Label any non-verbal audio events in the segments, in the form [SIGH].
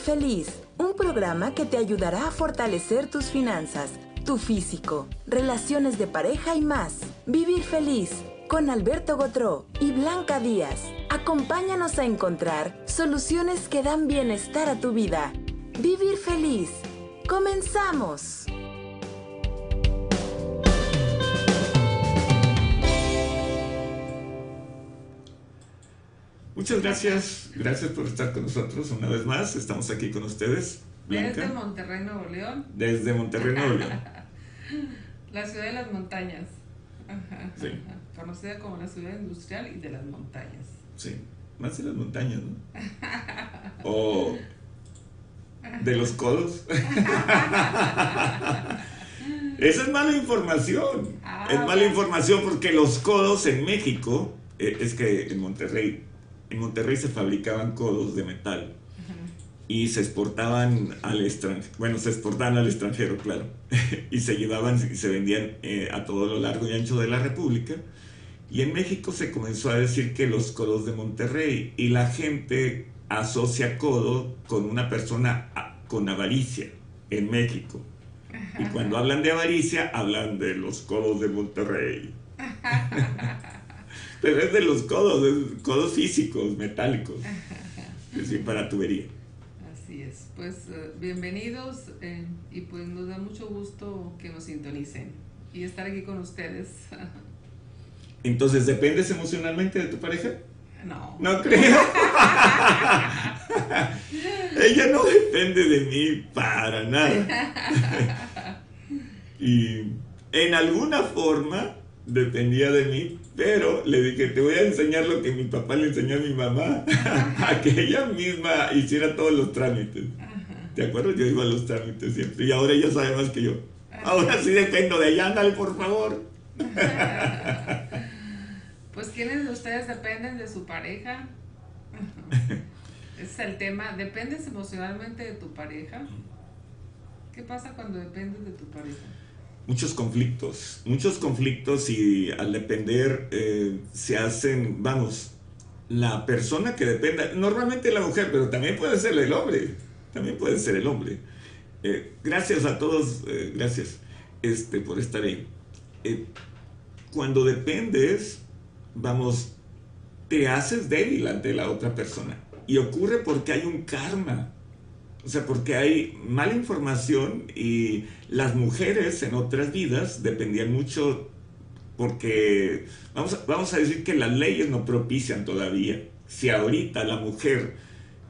Feliz, un programa que te ayudará a fortalecer tus finanzas, tu físico, relaciones de pareja y más. Vivir Feliz con Alberto Gotró y Blanca Díaz. Acompáñanos a encontrar soluciones que dan bienestar a tu vida. Vivir Feliz. ¡Comenzamos! Muchas gracias, gracias por estar con nosotros una vez más. Estamos aquí con ustedes. Desde Monterrey, Nuevo León. Desde Monterrey, Nuevo León. [LAUGHS] la ciudad de las montañas. Sí. Conocida como la ciudad industrial y de las montañas. Sí, más de las montañas, ¿no? o de los codos. [LAUGHS] Esa es mala información. Ah, es mala información porque los codos en México, eh, es que en Monterrey en Monterrey se fabricaban codos de metal y se exportaban al extranjero, bueno, se exportaban al extranjero, claro, [LAUGHS] y se llevaban y se vendían eh, a todo lo largo y ancho de la República. Y en México se comenzó a decir que los codos de Monterrey y la gente asocia codo con una persona con avaricia en México. Y cuando hablan de avaricia, hablan de los codos de Monterrey. [LAUGHS] Pero es de los codos, codos físicos, metálicos. Es para tubería. Así es. Pues eh, bienvenidos eh, y pues nos da mucho gusto que nos sintonicen y estar aquí con ustedes. [LAUGHS] Entonces, ¿dependes emocionalmente de tu pareja? No. No creo. [LAUGHS] Ella no depende de mí para nada. [LAUGHS] y en alguna forma dependía de mí, pero le dije, te voy a enseñar lo que mi papá le enseñó a mi mamá, [LAUGHS] a que ella misma hiciera todos los trámites. ¿Te acuerdas? Yo iba a los trámites siempre y ahora ella sabe más que yo. Ahora sí dependo de ella, ándale por favor. [LAUGHS] pues ¿quiénes de ustedes dependen de su pareja? [LAUGHS] Ese es el tema. ¿Dependes emocionalmente de tu pareja? ¿Qué pasa cuando dependes de tu pareja? Muchos conflictos, muchos conflictos y al depender eh, se hacen, vamos, la persona que dependa, normalmente la mujer, pero también puede ser el hombre, también puede ser el hombre. Eh, gracias a todos, eh, gracias este, por estar ahí. cuando dependes, vamos, te haces débil ante la otra persona y ocurre porque hay un karma o sea, porque hay mala información y las mujeres en otras vidas dependían mucho porque, vamos a, vamos a decir que las leyes no propician todavía. Si ahorita la mujer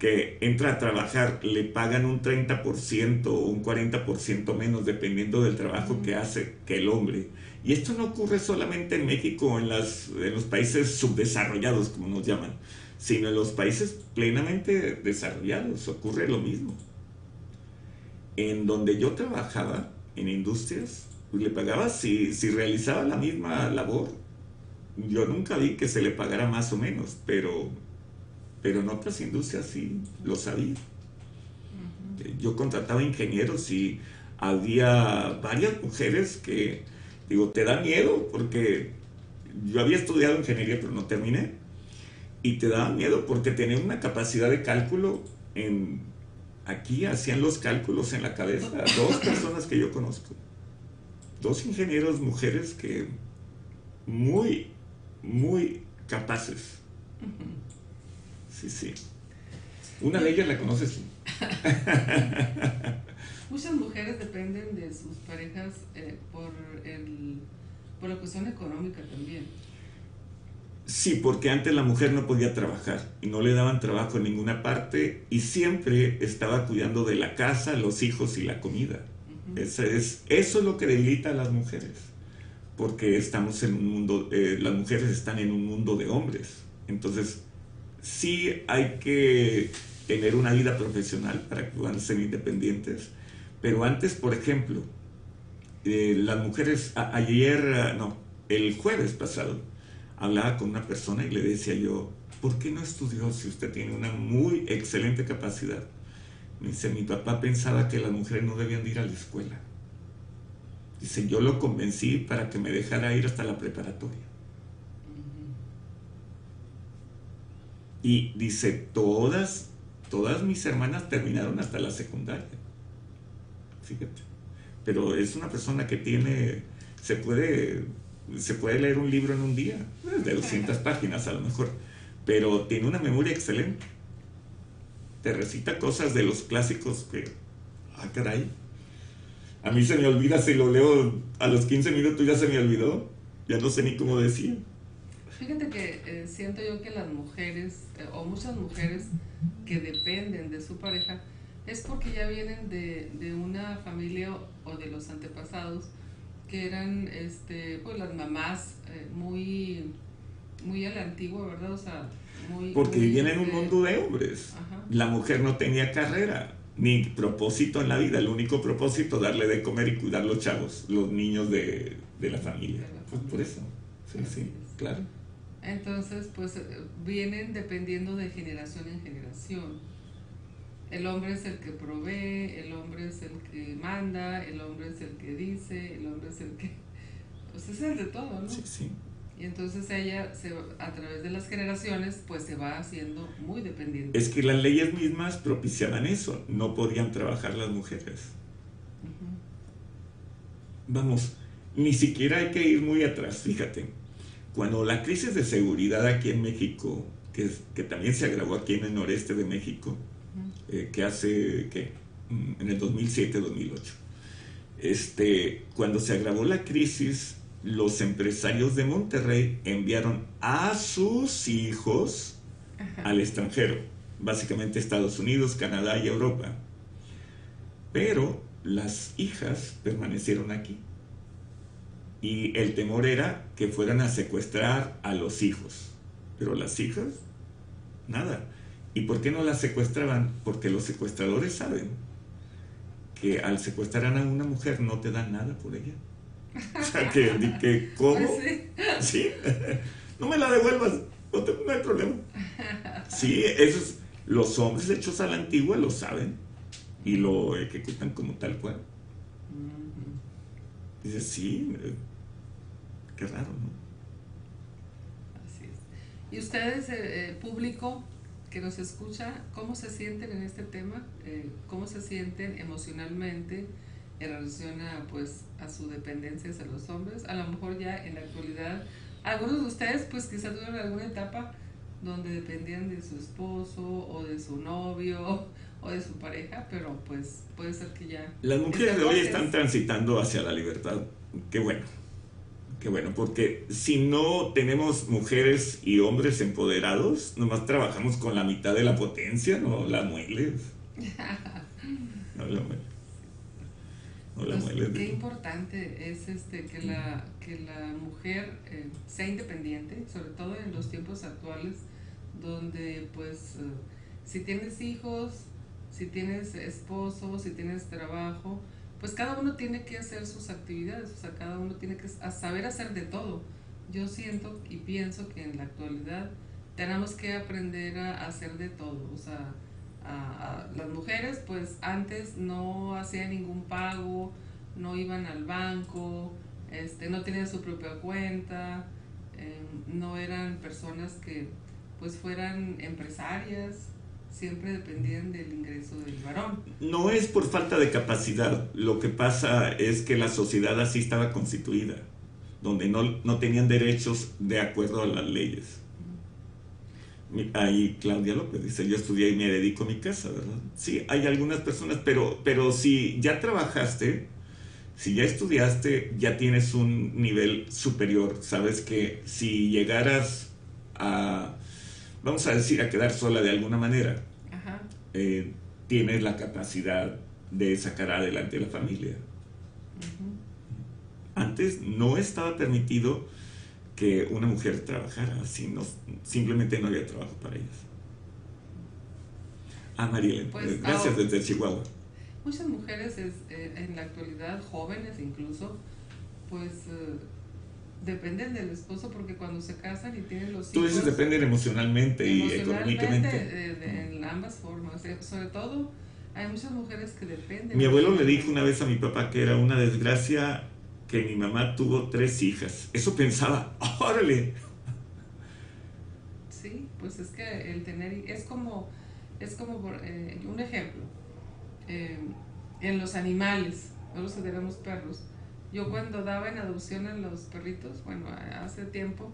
que entra a trabajar le pagan un 30% o un 40% menos dependiendo del trabajo que hace que el hombre. Y esto no ocurre solamente en México o en, las, en los países subdesarrollados, como nos llaman sino en los países plenamente desarrollados ocurre lo mismo. En donde yo trabajaba, en industrias, pues le pagaba si, si realizaba la misma labor. Yo nunca vi que se le pagara más o menos, pero, pero en otras industrias sí lo sabía. Yo contrataba ingenieros y había varias mujeres que, digo, te da miedo porque yo había estudiado ingeniería pero no terminé y te daba miedo porque tenían una capacidad de cálculo en aquí hacían los cálculos en la cabeza dos personas que yo conozco dos ingenieros mujeres que muy muy capaces. Sí sí. Una de ellas la conoces. [LAUGHS] Muchas mujeres dependen de sus parejas eh, por el por la cuestión económica también Sí, porque antes la mujer no podía trabajar y no le daban trabajo en ninguna parte y siempre estaba cuidando de la casa, los hijos y la comida. eso, es, eso es lo que debilita a las mujeres, porque estamos en un mundo, eh, las mujeres están en un mundo de hombres. Entonces, sí hay que tener una vida profesional para que puedan ser independientes, pero antes, por ejemplo, eh, las mujeres, ayer, no, el jueves pasado, hablaba con una persona y le decía yo, ¿por qué no estudió si usted tiene una muy excelente capacidad? Me dice, mi papá pensaba que las mujeres no debían ir a la escuela. Dice, yo lo convencí para que me dejara ir hasta la preparatoria. Y dice, todas todas mis hermanas terminaron hasta la secundaria. Fíjate. Pero es una persona que tiene, se puede, se puede leer un libro en un día, de 200 páginas a lo mejor, pero tiene una memoria excelente. Te recita cosas de los clásicos que, ah, caray. A mí se me olvida si lo leo a los 15 minutos, ya se me olvidó. Ya no sé ni cómo decir. Fíjate que eh, siento yo que las mujeres, eh, o muchas mujeres que dependen de su pareja, es porque ya vienen de, de, una familia o de los antepasados que eran este, pues las mamás eh, muy, muy a la antigua, ¿verdad? O sea, muy... Porque muy, vivían en un este, mundo de hombres. Ajá. La mujer no tenía carrera ni propósito en la vida. El único propósito, darle de comer y cuidar los chavos, los niños de, de la familia. De la Pues por eso. Sí, sí, claro. Entonces, pues eh, vienen dependiendo de generación en generación. El hombre es el que provee, el hombre es el que manda, el hombre es el que dice, el hombre es el que... Pues es el de todo, ¿no? Sí, sí. Y entonces ella, se, a través de las generaciones, pues se va haciendo muy dependiente. Es que las leyes mismas propiciaban eso. No podían trabajar las mujeres. Vamos, ni siquiera hay que ir muy atrás, fíjate. Cuando la crisis de seguridad aquí en México, que, es- que también se agravó aquí en el noreste de México, eh, que hace, ¿qué? Mm, En el 2007-2008. Este, cuando se agravó la crisis, los empresarios de Monterrey enviaron a sus hijos al extranjero, básicamente Estados Unidos, Canadá y Europa. Pero las hijas permanecieron aquí. Y el temor era que fueran a secuestrar a los hijos. Pero las hijas, nada. ¿Y por qué no las secuestraban? Porque los secuestradores saben que al secuestrar a una mujer no te dan nada por ella. O sea, que, que ¿cómo? Pues [LAUGHS] sí. Sí, [LAUGHS] no me la devuelvas, no, te- no hay problema. Sí, esos, los hombres hechos a la antigua lo saben y lo ejecutan como tal cual. Dices, sí, eh, qué raro, ¿no? Así es. ¿Y ustedes, eh, eh, público que nos escucha, cómo se sienten en este tema? Eh, ¿Cómo se sienten emocionalmente en relación a, pues, a su dependencia hacia los hombres? A lo mejor ya en la actualidad, algunos de ustedes pues quizás tuvieron alguna etapa donde dependían de su esposo o de su novio o de su pareja, pero pues puede ser que ya... Las mujeres de hoy están transitando hacia la libertad. Qué bueno. Qué bueno, porque si no tenemos mujeres y hombres empoderados, nomás trabajamos con la mitad de la potencia, no la mueles. [LAUGHS] No la mueles. No la Pues, mueles. qué importante es este que la que la mujer eh, sea independiente, sobre todo en los tiempos actuales, donde pues eh, si tienes hijos, si tienes esposo, si tienes trabajo, pues cada uno tiene que hacer sus actividades, o sea, cada uno tiene que saber hacer de todo. Yo siento y pienso que en la actualidad tenemos que aprender a hacer de todo, o sea, a- las mujeres pues antes no hacían ningún pago, no iban al banco, este, no tenían su propia cuenta, eh, no eran personas que pues fueran empresarias, siempre dependían del ingreso del varón. No es por falta de capacidad, lo que pasa es que la sociedad así estaba constituida, donde no, no tenían derechos de acuerdo a las leyes. Ahí Claudia López dice, yo estudié y me dedico a mi casa, ¿verdad? Sí, hay algunas personas, pero, pero si ya trabajaste, si ya estudiaste, ya tienes un nivel superior, sabes que si llegaras a, vamos a decir, a quedar sola de alguna manera, Ajá. eh, tienes la capacidad de sacar adelante la familia. Antes no estaba permitido que una mujer trabajara, sino, simplemente no había trabajo para ellas. Ah, Mariela, Pues, eh, gracias desde Chihuahua. Muchas mujeres es, eh, en la actualidad, jóvenes incluso, pues eh, dependen del esposo porque cuando se casan y tienen los Tú hijos... dices dependen emocionalmente y emocionalmente, económicamente. eh, de- en ambas formas. eh, sobre todo, hay muchas mujeres que dependen. Mi abuelo le dijo una vez a mi papá que era una desgracia que mi mamá tuvo tres hijas. Eso pensaba, [LAUGHS] órale. Sí, pues es que el tener... Es como Es como eh, un ejemplo. Eh, en los animales, nosotros tenemos perros. Yo cuando daba en adopción a los perritos, bueno, hace tiempo,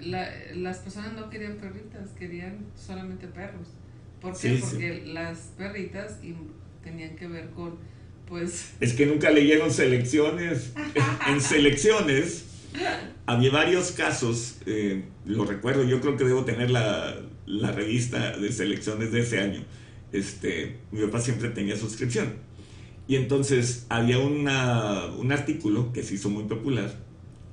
las personas no querían perritas, querían solamente perros. ¿Por qué? Porque las perritas tenían que ver con, pues... Es que nunca leyeron selecciones. [LAUGHS] en selecciones había varios casos, eh, lo recuerdo, yo creo que debo tener la, la revista de selecciones de ese año. Este, mi papá siempre tenía suscripción. Y entonces había una, un artículo que se hizo muy popular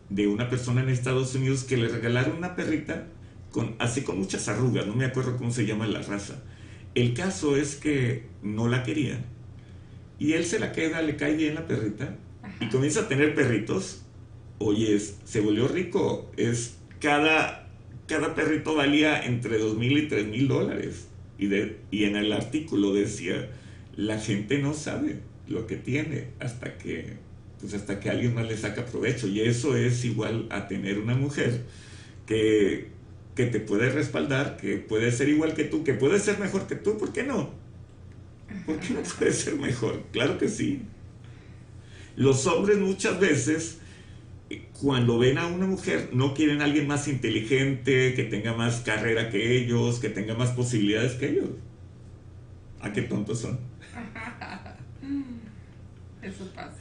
de una persona en Estados Unidos que le regalaron una perrita con, así con muchas arrugas, no me acuerdo cómo se llama la raza. El caso es que no la quería. Y él se la queda, le cae bien la perrita y comienza a tener perritos. Oye, se volvió rico. Es cada, cada perrito valía entre dos mil y tres mil dólares. Y, de, y en el artículo decía, la gente no sabe lo que tiene hasta que pues hasta que alguien más le saca provecho. Y eso es igual a tener una mujer que, que te puede respaldar, que puede ser igual que tú, que puede ser mejor que tú, ¿por qué no? ¿Por qué no puede ser mejor? Claro que sí. Los hombres muchas veces, cuando ven a una mujer, no quieren a alguien más inteligente, que tenga más carrera que ellos, que tenga más posibilidades que ellos. ¿A qué tontos son? [LAUGHS] Eso pasa.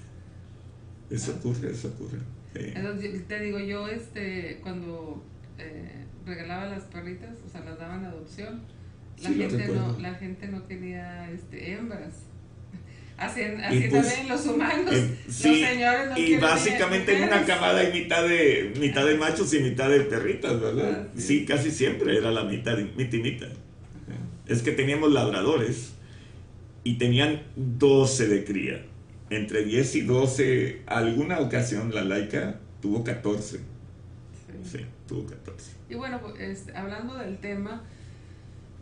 Eso ocurre, eso ocurre. Entonces, te digo, yo este, cuando eh, regalaba las perritas, o sea, las daban adopción, la, gente, no, la gente no quería este, hembras. [LAUGHS] Así, así pues, también los humanos, los señores no Y básicamente en una camada hay mitad de, mitad de machos y mitad de perritas, ¿verdad? Sí, casi siempre era la mitad, mitad y mitad. Es que teníamos labradores y tenían 12 de cría entre 10 y 12, alguna ocasión la laica tuvo 14. Sí, tuvo 14. Y bueno, pues, hablando del tema,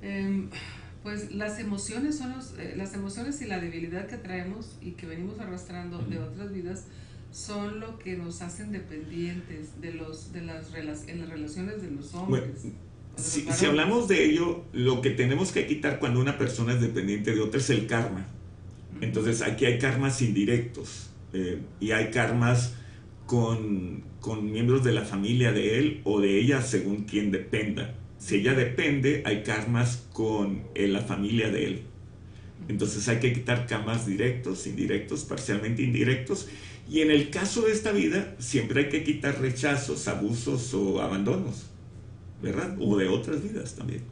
em, pues las emociones son eh, las emociones y la debilidad que traemos y que venimos arrastrando de otras vidas son lo que nos hacen dependientes de los de las en las relaciones de los hombres. si, si, hablamos de ello, lo que tenemos que quitar cuando una persona es dependiente de otra es el karma. Entonces aquí hay karmas indirectos eh, y hay karmas con, con, miembros de la familia de él o de ella según quien dependa. Si ella depende, hay karmas con eh, la familia de él. Entonces hay que quitar karmas directos, indirectos, parcialmente indirectos. Y en el caso de esta vida, siempre hay que quitar rechazos, abusos o abandonos, ¿verdad? O de otras vidas también.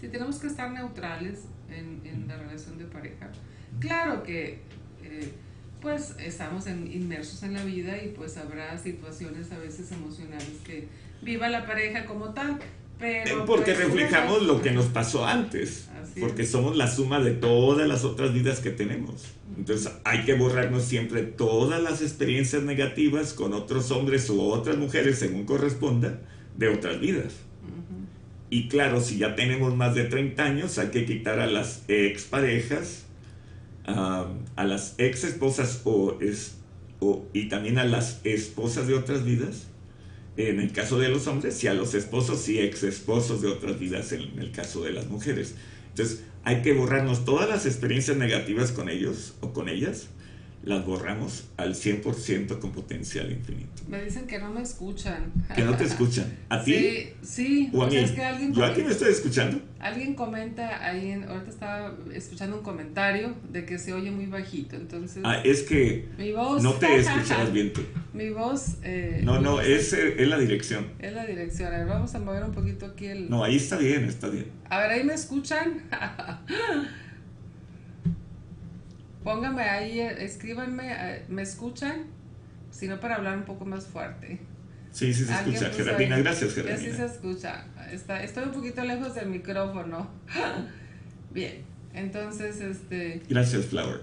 Sí, tenemos que estar neutrales en, en la relación de pareja Claro que eh, pues estamos inmersos en la vida y pues habrá situaciones a veces emocionales que viva la pareja como tal. Pero porque pues, reflejamos lo que nos pasó antes, porque somos la suma de todas las otras vidas que tenemos. Entonces hay que borrarnos siempre todas las experiencias negativas con otros hombres u otras mujeres, según corresponda, de otras vidas. Y claro, si ya tenemos más de 30 años, hay que quitar a las exparejas, a las ex esposas o es, o, y también a las esposas de otras vidas, en el caso de los hombres, y a los esposos y ex esposos de otras vidas en el caso de las mujeres. Entonces, hay que borrarnos todas las experiencias negativas con ellos o con ellas las borramos al 100% con potencial infinito. Me dicen que no me escuchan. Que no te escuchan. ¿A ti? Sí, sí. ¿O a mí? ¿Yo aquí me estoy escuchando? Alguien comenta ahí, ahorita estaba escuchando un comentario de que se oye muy bajito, entonces... Ah, es que mi voz, no te [LAUGHS] escuchabas bien tú. Mi voz... Eh, no, no, es, es la dirección. Es la dirección. A ver, vamos a mover un poquito aquí el... No, ahí está bien, está bien. A ver, ahí me escuchan. [LAUGHS] Pónganme ahí, escríbanme, eh, ¿me escuchan? Si no, para hablar un poco más fuerte. Sí, sí se escucha, Gerardina, gracias Gerardina. Sí se escucha, Está, estoy un poquito lejos del micrófono. [LAUGHS] Bien, entonces, este... Gracias, Flower.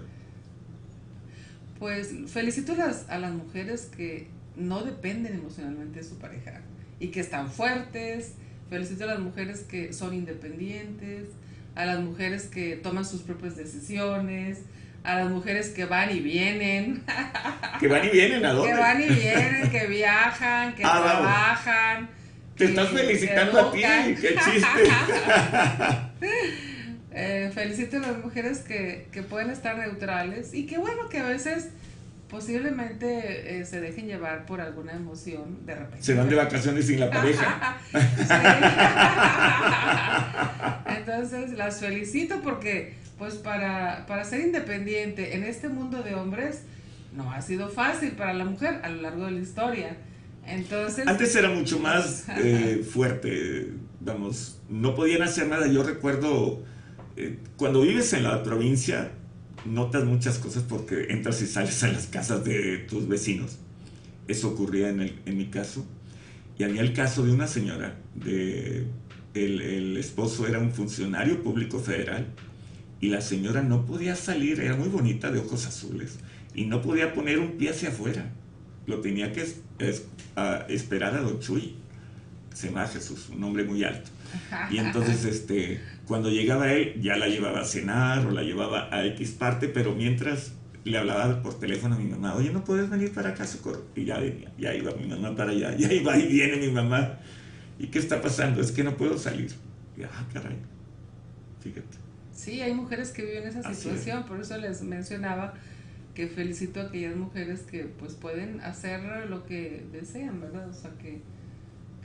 Pues felicito a las, a las mujeres que no dependen emocionalmente de su pareja y que están fuertes. Felicito a las mujeres que son independientes, a las mujeres que toman sus propias decisiones, a las mujeres que van y vienen. ¿Que van y vienen a dónde? Que van y vienen, que viajan, que ah, trabajan. Te estás felicitando a ti, qué chiste. [LAUGHS] Eh, felicito a las mujeres que, que pueden estar neutrales y que bueno que a veces posiblemente eh, se dejen llevar por alguna emoción de repente. Se van de vacaciones sin la pareja. [LAUGHS] [LAUGHS] Entonces las felicito porque pues para, para ser independiente en este mundo de hombres no ha sido fácil para la mujer a lo largo de la historia. Entonces... Antes era mucho más eh, fuerte, vamos, no podían hacer nada. Yo recuerdo, eh, cuando vives en la provincia, notas muchas cosas porque entras y sales a las casas de tus vecinos. Eso ocurría en, el, en mi caso. Y había el caso de una señora, de, el, el esposo era un funcionario público federal y la señora no podía salir, era muy bonita, de ojos azules, y no podía poner un pie hacia afuera. Lo tenía que esperar a Don Chuy, se llama Jesús, un hombre muy alto. Y [LAUGHS] entonces, este, cuando llegaba él, ya la llevaba a cenar o la llevaba a X parte, pero mientras le hablaba por teléfono a mi mamá, oye, ¿no puedes venir para acá, socorro? Y ya venía, ya iba mi mamá para allá, ya iba y viene mi mamá. ¿Y qué está pasando? Es que no puedo salir. Y, ah, caray, fíjate. Sí, hay mujeres que viven esa situación, por eso les mencionaba que felicito a aquellas mujeres que pues pueden hacer lo que desean, ¿verdad? O sea, que,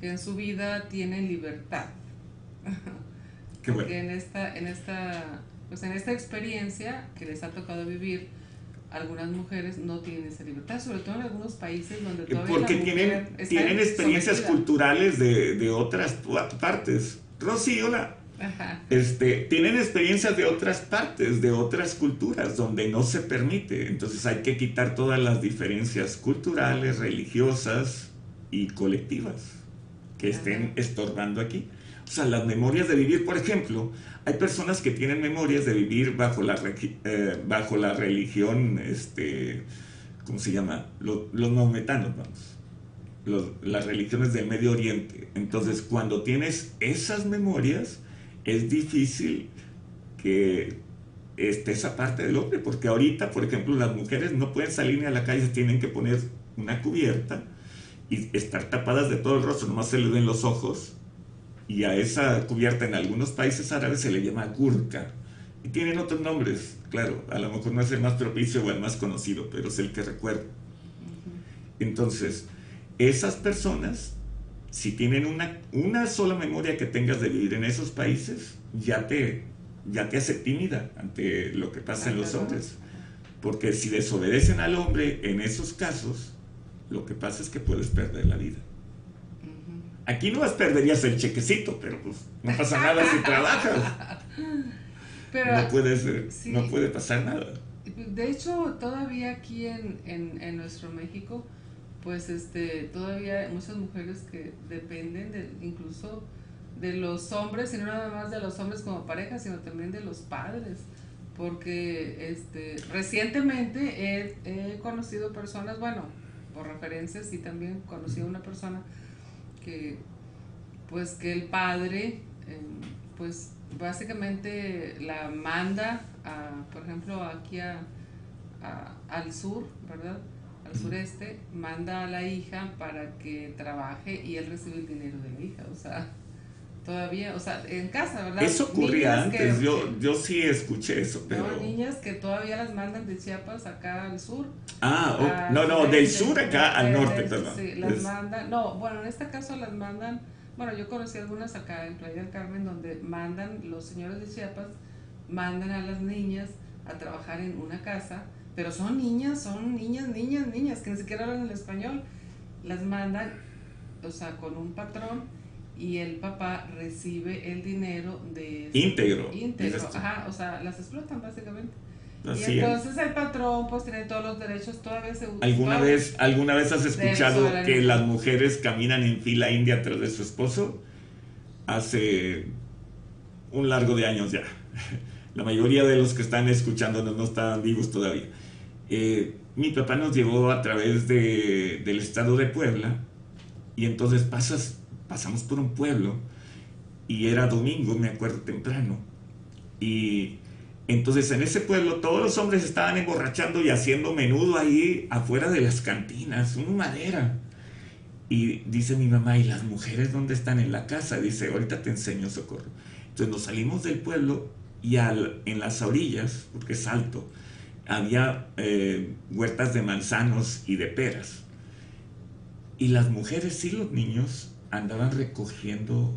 que en su vida tienen libertad. [LAUGHS] Qué bueno. Porque en esta, en esta, pues en esta experiencia que les ha tocado vivir, algunas mujeres no tienen esa libertad, sobre todo en algunos países donde todavía Porque la tienen, tienen experiencias sometida. culturales de, de otras partes. Rosy, hola. Ajá. Este, tienen experiencias de otras partes, de otras culturas, donde no se permite. Entonces hay que quitar todas las diferencias culturales, religiosas y colectivas que estén Ajá. estorbando aquí. O sea, las memorias de vivir, por ejemplo, hay personas que tienen memorias de vivir bajo la, eh, bajo la religión, este, ¿cómo se llama? Los, los maometanos, vamos. Los- las religiones del Medio Oriente. Entonces, cuando tienes esas memorias, es difícil que esté esa parte del hombre, porque ahorita, por ejemplo, las mujeres no pueden salir ni a la calle, tienen que poner una cubierta y estar tapadas de todo el rostro, nomás se les ven los ojos. Y a esa cubierta en algunos países árabes se le llama gurka. Y tienen otros nombres, claro, a lo mejor no es el más propicio o el más conocido, pero es el que recuerdo. Entonces, esas personas, si tienen una, una sola memoria que tengas de vivir en esos países, ya te, ya te hace tímida ante lo que pasa en los hombres. Porque si desobedecen al hombre en esos casos, lo que pasa es que puedes perder la vida. Aquí no perderías el chequecito, pero pues no pasa nada si trabajas. Pero No puede, ser- sí. no puede pasar nada. De hecho, todavía aquí en, en, en nuestro México, pues este, todavía hay muchas mujeres que dependen de, incluso de los hombres, y no nada más de los hombres como pareja, sino también de los padres. Porque este, recientemente he, conocido personas, bueno, por referencias, y también conocí a una persona que, pues que el padre, eh, pues básicamente la manda, a, por ejemplo, aquí a- al sur, ¿verdad? Al sureste, manda a la hija para que trabaje y él recibe el dinero de la hija, o sea, todavía, o sea, en casa, ¿verdad? Eso ocurría Niñas que- antes, yo, yo sí escuché eso, pero... No, niñas que todavía las mandan de Chiapas acá al sur. Ah, al no, no, del sur acá al norte, perdón. Sí, las Es- mandan, no, bueno, en este caso las mandan, bueno, yo conocí algunas acá en Playa del Carmen donde mandan, los señores de Chiapas, mandan a las niñas a trabajar en una casa, pero son niñas, son niñas, niñas, niñas, que ni siquiera hablan el español, las mandan, o sea, con un patrón y el papá recibe el dinero de... Íntegro, Íntegro, ajá, o sea, las explotan básicamente. Así y es. entonces el patrón pues tiene todos los derechos, todavía se ¿Alguna todavía- vez, ¿Alguna vez has escuchado que las mujeres caminan en fila india tras de su esposo? Hace un largo de años ya. [LAUGHS] La mayoría de los que están escuchándonos no estaban vivos todavía. Eh, mi papá nos llevó a través de- del estado de Puebla y entonces pasamos por un pueblo y era domingo, me acuerdo temprano. Y entonces en ese pueblo todos los hombres estaban emborrachando y haciendo menudo ahí afuera de las cantinas, una madera. Y dice mi mamá, ¿y las mujeres dónde están en la casa? Dice, ahorita te enseño socorro. Entonces nos salimos del pueblo y al, en las orillas, porque es alto, había eh, huertas de manzanos y de peras. Y las mujeres y los niños andaban recogiendo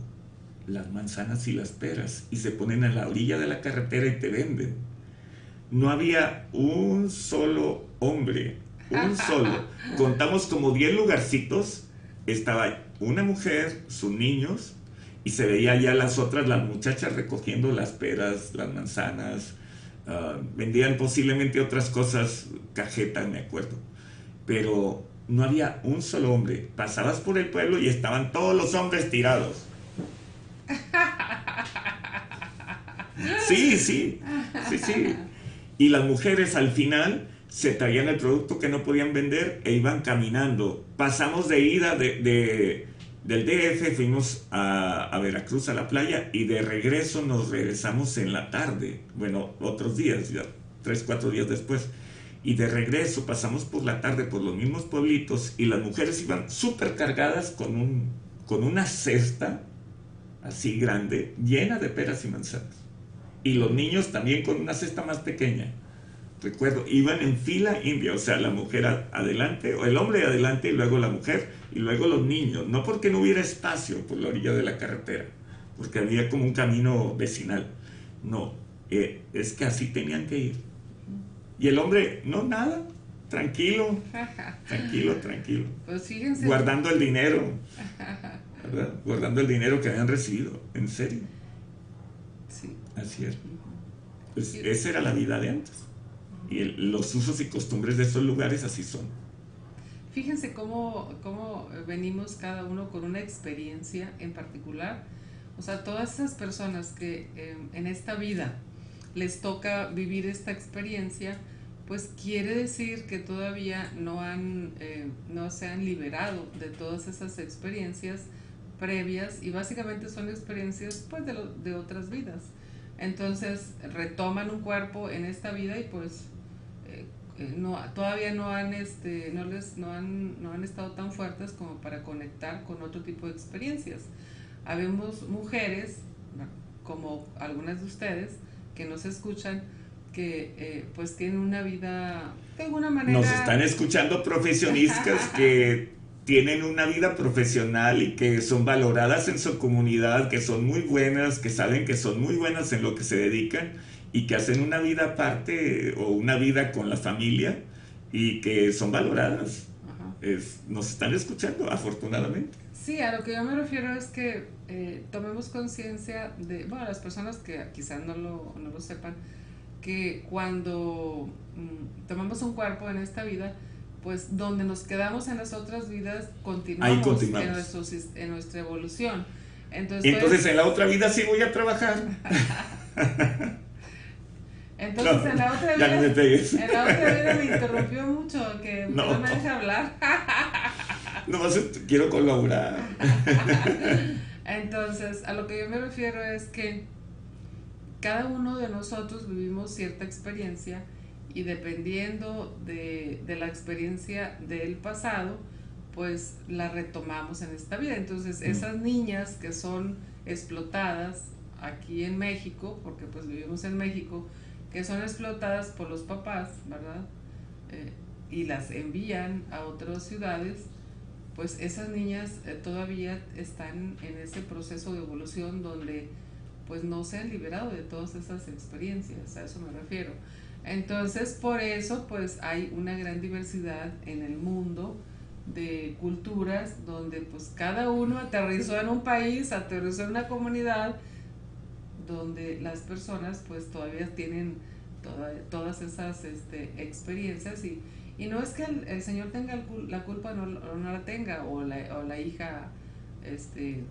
las manzanas y las peras y se ponen a la orilla de la carretera y te venden. No había un solo hombre, un solo. [LAUGHS] Contamos como 10 lugarcitos. Estaba una mujer, sus niños, y se veía ya las otras, las muchachas recogiendo las peras, las manzanas. Ah, vendían posiblemente otras cosas, cajeta, me acuerdo. Pero no había un solo hombre. Pasabas por el pueblo y estaban todos los hombres tirados. Sí, sí, sí, sí. Y las mujeres al final se traían el producto que no podían vender e iban caminando. Pasamos de ida de, del DF, fuimos a, a, Veracruz a la playa y de regreso nos regresamos en la tarde. Bueno, otros días, ya tres, cuatro días después. Y de regreso pasamos por la tarde por los mismos pueblitos y las mujeres iban súper cargadas con, un, con una cesta así grande, llena de peras y manzanas. Y los niños también con una cesta más pequeña. Recuerdo, iban en fila india, o sea, la mujer adelante, o el hombre adelante y luego la mujer, y luego los niños. No porque no hubiera espacio por la orilla de la carretera, porque había como un camino vecinal. No, eh, es que así tenían que ir. Y el hombre, no, nada, tranquilo, [LAUGHS] tranquilo, tranquilo. Pues fíjense. Guardando el dinero, [LAUGHS] ¿verdad? Guardando el dinero que habían recibido, en serio. Sí. Así es. Pues esa era la vida de antes. Y el, los usos y costumbres de esos lugares así son. Fíjense cómo, cómo venimos cada uno con una experiencia en particular. O sea, todas esas personas que eh, en esta vida les toca vivir esta experiencia, pues quiere decir que todavía no, han, eh, no se han liberado de todas esas experiencias previas y básicamente son experiencias pues de, lo, de otras vidas. Entonces retoman un cuerpo en esta vida y pues no, todavía no han, este, no, les, no, han, no han estado tan fuertes como para conectar con otro tipo de experiencias. Habemos mujeres, como algunas de ustedes, que nos escuchan, que eh, pues tienen una vida de alguna manera... Nos están escuchando profesionistas [LAUGHS] que tienen una vida profesional y que son valoradas en su comunidad, que son muy buenas, que saben que son muy buenas en lo que se dedican y que hacen una vida aparte o una vida con la familia y que son valoradas. Es, nos están escuchando, afortunadamente. Sí, a lo que yo me refiero es que eh, tomemos conciencia de, bueno, las personas que quizás no lo, no lo sepan, que cuando mm, tomamos un cuerpo en esta vida, pues donde nos quedamos en las otras vidas, continuamos, continuamos. En, nuestro, en, nuestra evolución. Entonces, Entonces pues, en la otra vida sí voy a trabajar. [LAUGHS] Entonces no, en la otra vida, en la otra vida me interrumpió mucho que [LAUGHS] no, no me deja hablar. [LAUGHS] no más quiero colaborar. Entonces, a lo que yo me refiero es que cada uno de nosotros vivimos cierta experiencia y dependiendo de, de la experiencia del pasado, pues la retomamos en esta vida. Entonces, esas niñas que son explotadas aquí en México, porque pues vivimos en México, que son explotadas por los papás, ¿verdad? Eh, y las envían a otras ciudades, pues esas niñas eh, todavía están en ese proceso de evolución donde pues no se han liberado de todas esas experiencias, a eso me refiero. Entonces, por eso pues hay una gran diversidad en el mundo de culturas donde pues cada uno aterrizó en un país, aterrizó en una comunidad donde las personas pues todavía tienen todas esas este, experiencias y, y no es que el, Señor tenga la culpa o no, no, la tenga o la, o la hija este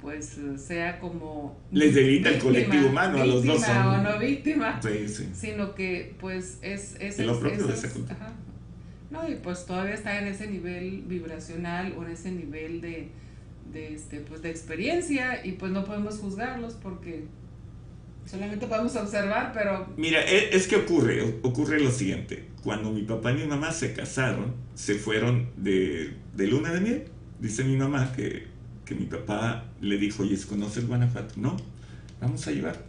pues sea como les delita el colectivo humano a los dos son o no víctima sí, sí. sino que pues es, es, es lo propio de esa cultura no y pues todavía está en ese nivel vibracional o en ese nivel de, de este pues de experiencia y pues no podemos juzgarlos porque Solamente podemos observar, pero... Mira, e, es que ocurre, ocurre lo siguiente. Cuando mi papá y mi mamá se casaron, se fueron de, de luna de miel. Dice mi mamá que, que mi papá le dijo, oye, ¿conoces Guanajuato? No, vamos a llevar.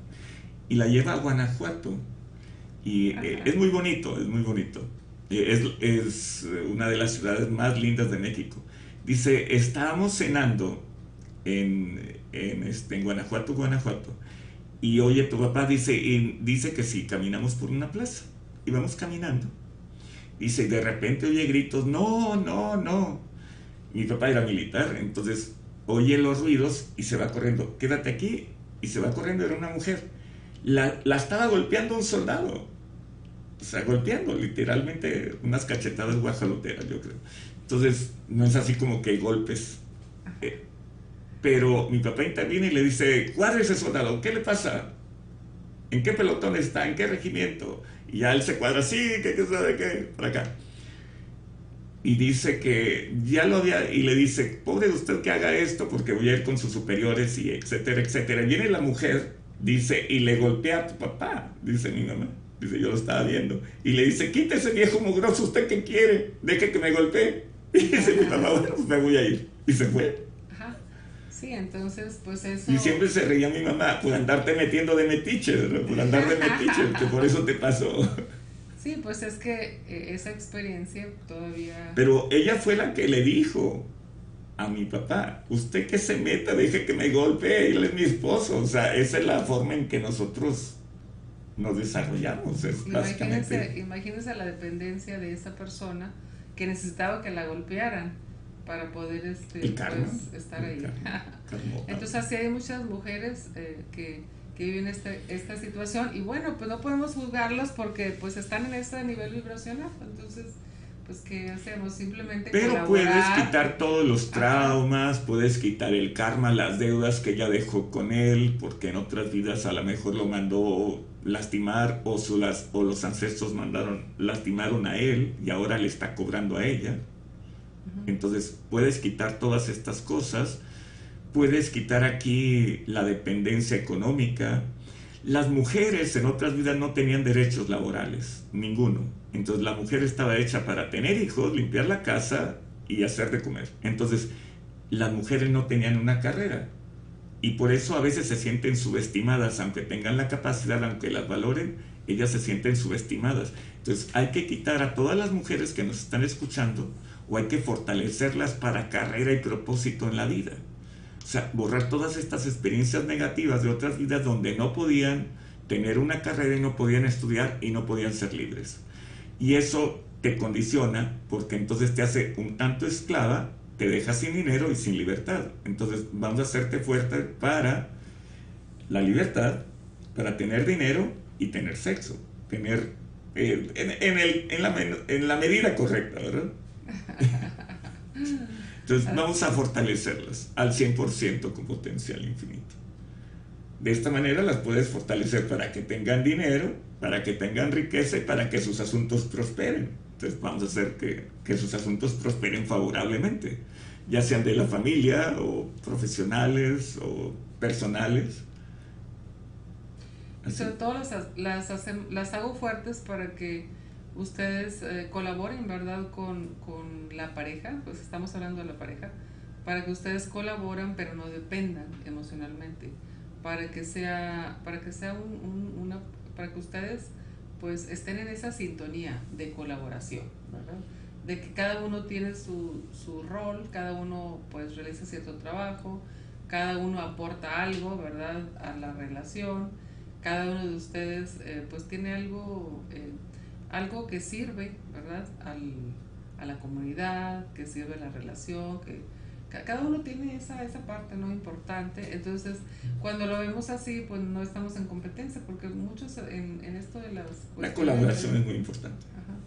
y la lleva a Guanajuato. Y eh, es muy bonito, es muy bonito. Eh, es, una de las ciudades más lindas de México. Dice, estábamos cenando en, en, este, en Guanajuato, Guanajuato. Y oye, tu papá dice, dice que si caminamos por una plaza. Y vamos caminando. Dice, de repente oye gritos, no, no, no. Mi papá era militar, entonces oye los ruidos y se va corriendo. Quédate aquí. Y se va corriendo, era una mujer. La, la estaba golpeando un soldado. O sea, golpeando, literalmente unas cachetadas guajaloteras, yo creo. Entonces, no es así como que golpes. Eh, pero mi papá interviene y le dice, guarda ese soldado, ¿qué le pasa? ¿En qué pelotón está? ¿En qué regimiento? Y ya él se cuadra así, ¿qué, sabe qué? Por acá. Y dice que ya lo había, y le dice, pobre usted que haga esto porque voy a ir con sus superiores y etcétera, etcétera. Viene la mujer, dice, y le golpea a tu papá, dice mi mamá. Dice, yo lo estaba viendo. Y le dice, quítese viejo mugroso, ¿usted qué quiere? Deje que me golpee. Y dice papá, bueno, pues me voy a ir. Y se fue. Sí, entonces, pues eso... Y siempre se reía mi mamá por andarte metiendo de metiche, por andar de metiche, que por eso te pasó. Sí, pues es que eh, esa experiencia todavía... Pero ella fue la que le dijo a mi papá, usted que se meta, deje que me golpee, él es mi esposo. O sea, esa es la forma en que nosotros nos desarrollamos. imagínense, imagínense la dependencia de esa persona que necesitaba que la golpearan para poder este, pues, estar ahí. [LAUGHS] Entonces así hay muchas mujeres eh, que, que, viven este, esta situación y bueno, pues no podemos juzgarlas porque pues están en este nivel vibracional, entonces pues ¿qué hacemos? Simplemente Pero puedes quitar todos los traumas, puedes quitar el karma, las deudas que ella dejó con él, porque en otras vidas a lo mejor lo mandó lastimar o, su, las, o los ancestros mandaron, lastimaron a él y ahora le está cobrando a ella. Entonces puedes quitar todas estas cosas, puedes quitar aquí la dependencia económica. Las mujeres en otras vidas no tenían derechos laborales, ninguno. Entonces la mujer estaba hecha para tener hijos, limpiar la casa y hacer de comer. Entonces las mujeres no tenían una carrera. Y por eso a veces se sienten subestimadas, aunque tengan la capacidad, aunque las valoren, ellas se sienten subestimadas. Entonces hay que quitar a todas las mujeres que nos están escuchando o hay que fortalecerlas para carrera y propósito en la vida. O sea, borrar todas estas experiencias negativas de otras vidas donde no podían tener una carrera y no podían estudiar y no podían ser libres. Y eso te condiciona porque entonces te hace un tanto esclava, te deja sin dinero y sin libertad. Entonces vamos a hacerte fuerte para la libertad, para tener dinero y tener sexo, tener eh, en, el, en, la, en la medida correcta, ¿verdad? [LAUGHS] Entonces vamos a fortalecerlas al 100% con potencial infinito. De esta manera las puedes fortalecer para que tengan dinero, para que tengan riqueza y para que sus asuntos prosperen. Entonces vamos a hacer que, que sus asuntos prosperen favorablemente, ya sean de la familia o profesionales o personales. Sobre todo las, las, las hago fuertes para que ustedes eh, colaboren, ¿verdad?, con, con, la pareja, pues estamos hablando de la pareja, para que ustedes colaboren pero no dependan emocionalmente, para que sea, para que sea un, una, para que ustedes pues estén en esa sintonía de colaboración. De que cada uno tiene su, su rol, cada uno pues realiza cierto trabajo, cada uno aporta algo, ¿verdad?, a la relación, cada uno de ustedes eh, pues tiene algo... Eh, algo que sirve, ¿verdad? Al, a la comunidad, que sirve a la relación, que cada uno tiene esa, esa parte no importante. Entonces, cuando lo vemos así, pues no estamos en competencia, porque muchos en, en esto de las... La colaboración es muy importante. Ajá,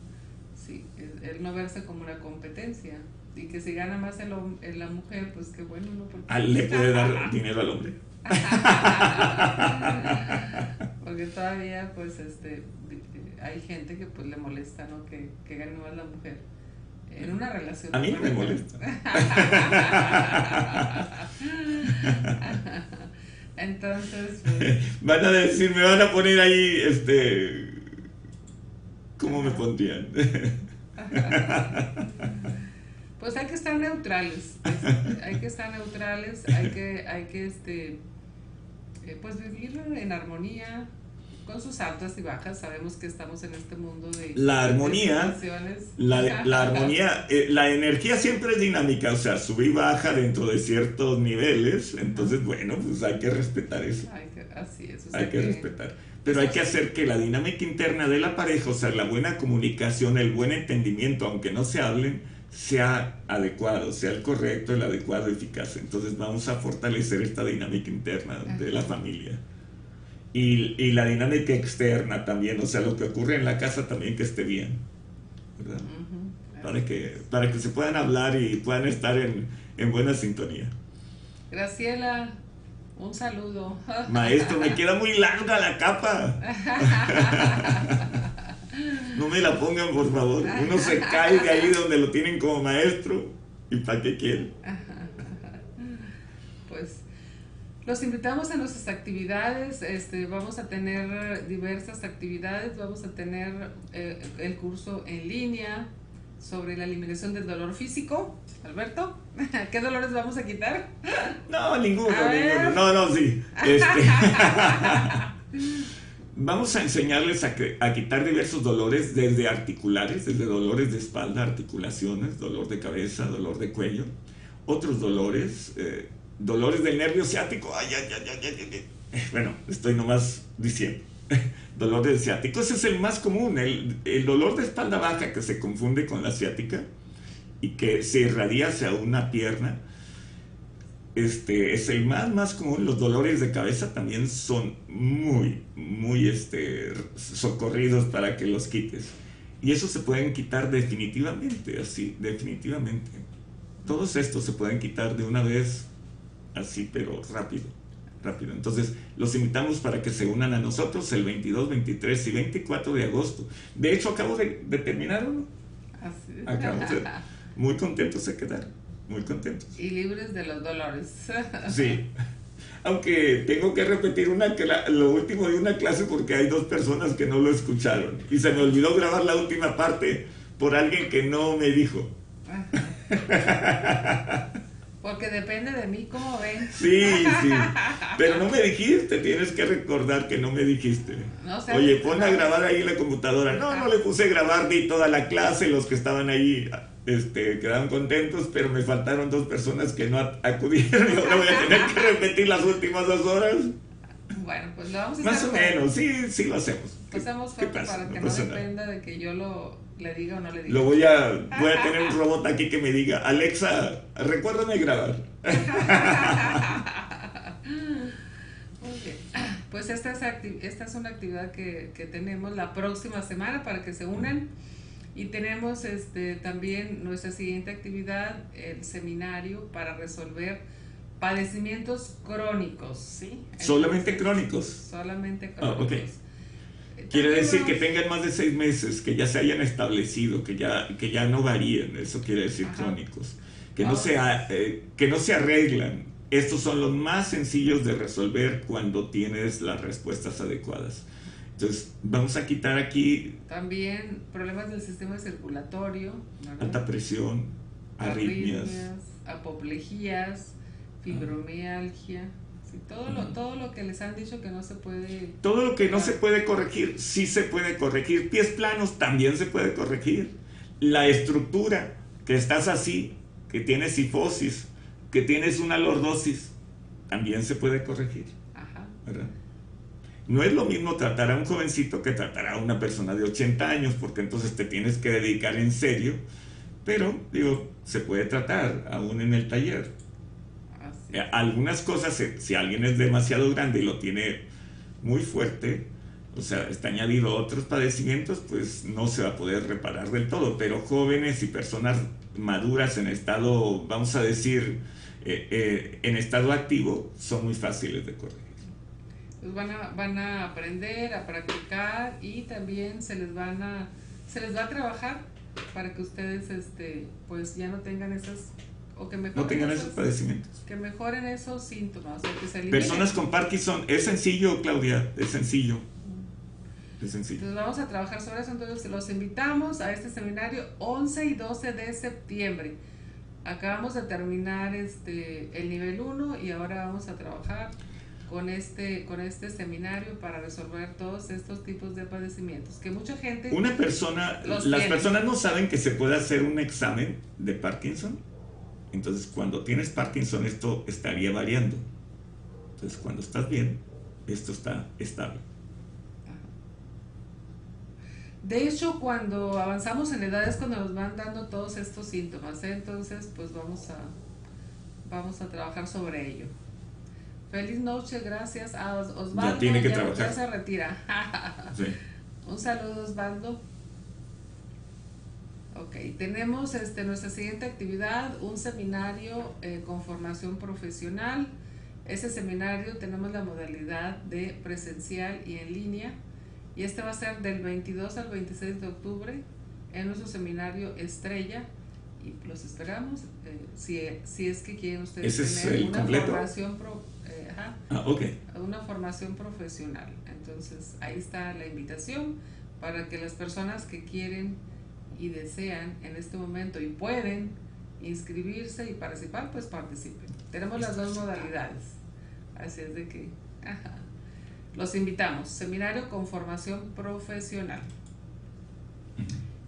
sí, el no verse como una competencia. Y que si gana más el, el la mujer, pues qué bueno, ¿no? Porque, ah, le puede [LAUGHS] dar dinero al hombre. [LAUGHS] porque todavía, pues, este, hay gente que pues le molesta, ¿no? Que, que gane más la mujer en una relación. A mí no me molesta. [LAUGHS] Entonces. Pues, van a decir, me van a poner ahí, este. ¿Cómo me pondrían? pues hay que estar neutrales. Hay que estar neutrales, hay que, hay que este, eh, pues vivir en armonía, con sus altas y bajas. Sabemos que estamos en este mundo de la armonía. la, la, [LAUGHS] armonía, eh, la energía siempre es dinámica, o sea, sube y baja dentro de ciertos niveles. Entonces, bueno, pues hay que respetar eso. Hay que, así es. hay que, respetar. Pero hay que hacer que la dinámica interna de la pareja, o sea, la buena comunicación, el buen entendimiento, aunque no se hablen, sea adecuado, sea el correcto, el adecuado, eficaz. Entonces vamos a fortalecer esta dinámica interna de la familia. Y, la dinámica externa también, o sea, lo que ocurre en la casa también que esté bien. ¿verdad? para, que, para que se puedan hablar y puedan estar en, en buena sintonía. Graciela, un saludo. [LAUGHS] Maestro, me queda muy larga la capa. [LAUGHS] No me la pongan, por favor. Uno se cae de ahí donde lo tienen como maestro. ¿Y para qué quieren? Pues los invitamos a nuestras actividades. Este, vamos a tener diversas actividades. Vamos a tener eh, el curso en línea sobre la eliminación del dolor físico. Alberto, [LAUGHS] ¿qué dolores vamos a quitar? No, ninguno, ninguno. No, no, sí. Este... [LAUGHS] Vamos a enseñarles a, a, quitar diversos dolores desde articulares, desde dolores de espalda, articulaciones, dolor de cabeza, dolor de cuello, otros dolores, eh, dolores del nervio ciático. Ay, ay, ay, bueno, estoy nomás diciendo. [LAUGHS] dolor del ciático, ese es el más común, el, el, dolor de espalda baja que se confunde con la ciática y que se irradia hacia una pierna este, es el más, más común. Los dolores de cabeza también son muy, muy este, socorridos para que los quites. Y eso se pueden quitar definitivamente, así, definitivamente. Todos estos se pueden quitar de una vez, así, pero rápido, rápido. Entonces, los invitamos para que se unan a nosotros el 22, 23 y 24 de agosto. De hecho, acabo de, de terminar uno. Así. de, [LAUGHS] muy contentos de quedar muy contentos. Y libres de los dolores. [LAUGHS] sí. Aunque tengo que repetir una lo último de una clase porque hay dos personas que no lo escucharon. Y se me olvidó grabar la última parte por alguien que no me dijo. [LAUGHS] Porque depende de mí, ¿cómo ven? Sí, sí. [LAUGHS] Pero no me dijiste, tienes que recordar que no me dijiste. Oye, pon a grabar ahí la computadora. No, no le puse a grabar, di toda la clase, los que estaban ahí este, quedaron contentos, pero me faltaron dos personas que no acudieron [LAUGHS] y ahora voy a tener que repetir las últimas dos horas. Bueno, pues lo vamos a hacer. Más o menos, sí, sí lo hacemos. Pasamos para que no, dependa de que yo lo le diga o no le diga. Lo voy a, voy a tener un robot aquí que me diga, Alexa, recuérdame grabar. [LAUGHS] Pues esta es, esta es una actividad que, que tenemos la próxima semana para que se unan. Y tenemos este, también nuestra siguiente actividad, el seminario para resolver padecimientos crónicos, ¿sí? Solamente crónicos. Solamente crónicos. Ah, Quiere decir que tengan más de seis meses, que ya se hayan establecido, que ya, que ya no varíen, eso quiere decir crónicos, que no, se, eh, que no se arreglan. Estos son los más sencillos de resolver cuando tienes las respuestas adecuadas. Entonces, vamos a quitar aquí... También problemas del sistema circulatorio. Alta presión, arritmias. apoplejías, fibromialgia. Todo, lo, todo lo que les han dicho que no se puede... Todo lo que no se puede corregir, sí se puede corregir. Pies planos también se puede corregir. La estructura, que estás así, que tienes sifosis, que tienes una lordosis, también se puede corregir. Ajá. ¿verdad? No es lo mismo tratar a un jovencito que tratar a una persona de 80 años, porque entonces te tienes que dedicar en serio, pero digo, se puede tratar aún en el taller. Eh, algunas cosas, si alguien es demasiado grande y lo tiene muy fuerte, o sea, está añadido a otros padecimientos, pues no se va a poder reparar del todo, pero jóvenes y personas maduras en estado, vamos a decir, eh, eh, en estado activo, son muy fáciles de corregir. Pues van a, van a aprender, a practicar y también se les van a, se les va a trabajar para que ustedes este pues ya no tengan esas o que mejoren no tengan esos, padecimientos. Que mejoren esos síntomas. Personas con Parkinson, es sencillo, Claudia, es sencillo. Es sencillo. Entonces vamos a trabajar sobre eso, entonces los invitamos a este seminario 11 y 12 de septiembre. Acabamos de terminar este el nivel 1 y ahora vamos a trabajar con este, con este seminario para resolver todos estos tipos de padecimientos. Que mucha gente... Una persona, las personas no saben que se puede hacer un examen de Parkinson. Entonces, cuando tienes Parkinson, esto estaría variando. Entonces, cuando estás bien, esto está estable. De hecho, cuando avanzamos en edades, cuando nos van dando todos estos síntomas, ¿eh? entonces, pues vamos a, vamos a trabajar sobre ello. Feliz noche, gracias a Osvaldo. Ya tiene que trabajar. Ya se retira. [LAUGHS] Un saludo, Osvaldo. Ok, tenemos este, nuestra siguiente actividad, un seminario eh, con formación profesional. Ese seminario tenemos la modalidad de presencial y en línea. Y este va a ser del 22 al 26 de octubre en nuestro seminario Estrella. Y los esperamos. Eh, si, si, es que quieren ustedes tener una formación Ah, una formación profesional. Entonces, ahí está la invitación para que las personas que quieren y desean en este momento y pueden inscribirse y participar, pues participen. Tenemos las dos modalidades. Así es de que los invitamos. Seminario con formación profesional.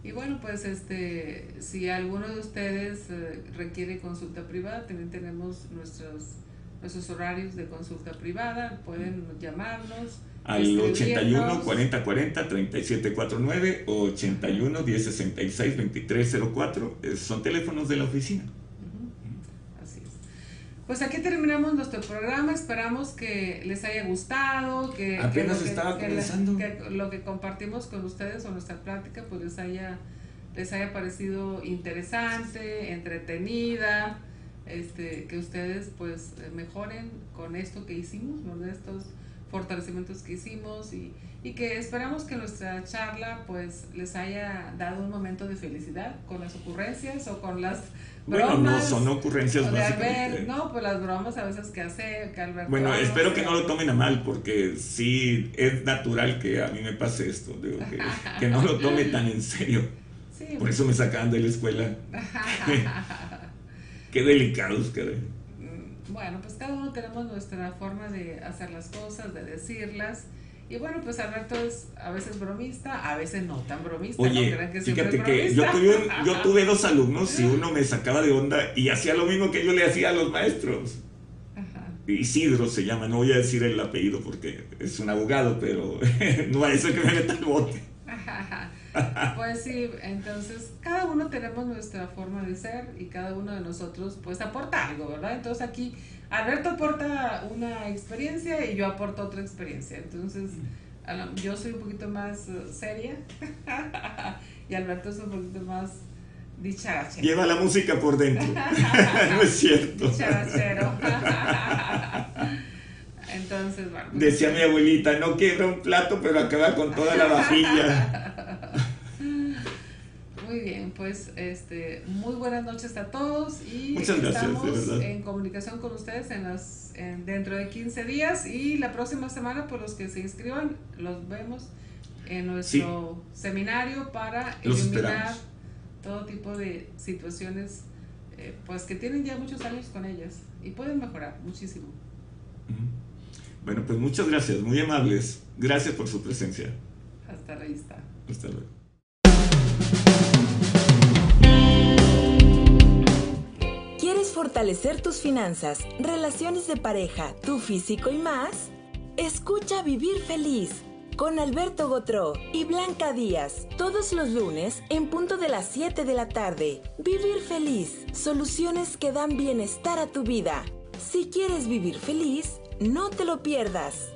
Y bueno, pues este, si alguno de ustedes eh, requiere consulta privada, también tenemos nuestros nuestros horarios de consulta privada, pueden llamarnos. Al 81 40 40 37 49 o 81 10 66 23 04 son teléfonos de la oficina. Así es. Pues aquí terminamos nuestro programa. Esperamos que les haya gustado, que, que, lo, que, que lo que compartimos con ustedes o nuestra plática pues les haya, les haya parecido interesante, entretenida este, que ustedes pues mejoren con esto que hicimos, de estos fortalecimientos que hicimos y, y, que esperamos que nuestra charla pues les haya dado un momento de felicidad con las ocurrencias o con las bromas. Bueno, no son ocurrencias básicamente. no, pues las bromas a veces que hace que Alberto Bueno, espero que no lo tomen a mal porque sí es natural que a mí me pase esto, digo, que, [LAUGHS] que no lo tome tan en serio. Sí, Por eso me sacaban de la escuela. [LAUGHS] [LAUGHS] Qué delicados, caray. Bueno, pues cada uno tenemos nuestra forma de hacer las cosas, de decirlas. Y bueno, pues Alberto es a veces bromista, a veces no tan bromista. Oye, fíjate que yo tuve, yo [LAUGHS] tuve dos alumnos y uno me sacaba de onda y hacía lo mismo que yo le hacía a los maestros. Isidro se llama, no voy a decir el apellido porque es un abogado, pero [LAUGHS] no a eso que me meta el bote. [LAUGHS] Pues sí, entonces cada uno tenemos nuestra forma de ser y cada uno de nosotros pues aporta algo, ¿verdad? Entonces aquí Alberto aporta una experiencia y yo aporto otra experiencia. Entonces yo soy un poquito más eh, seria [LAUGHS] y Alberto es un poquito más dicharachero. Lleva la música por dentro. [LAUGHS] no es cierto. Dicharachero. Entonces, bueno. Decía mi abuelita, no quiebra un plato, pero acaba con toda la vajilla. Pues este, muy buenas noches a todos y estamos en comunicación con ustedes en las, dentro de 15 días y la próxima semana, por los que se inscriban, los vemos en nuestro seminario para eliminar todo tipo de situaciones eh, pues que tienen ya muchos años con ellas y pueden mejorar muchísimo. Bueno, pues muchas gracias, muy amables. Gracias por su presencia. Hasta la vista. Hasta luego. Fortalecer tus finanzas, relaciones de pareja, tu físico y más? Escucha Vivir Feliz con Alberto Gotró y Blanca Díaz todos los lunes en punto de las 7 de la tarde. Vivir Feliz, soluciones que dan bienestar a tu vida. Si quieres vivir feliz, no te lo pierdas.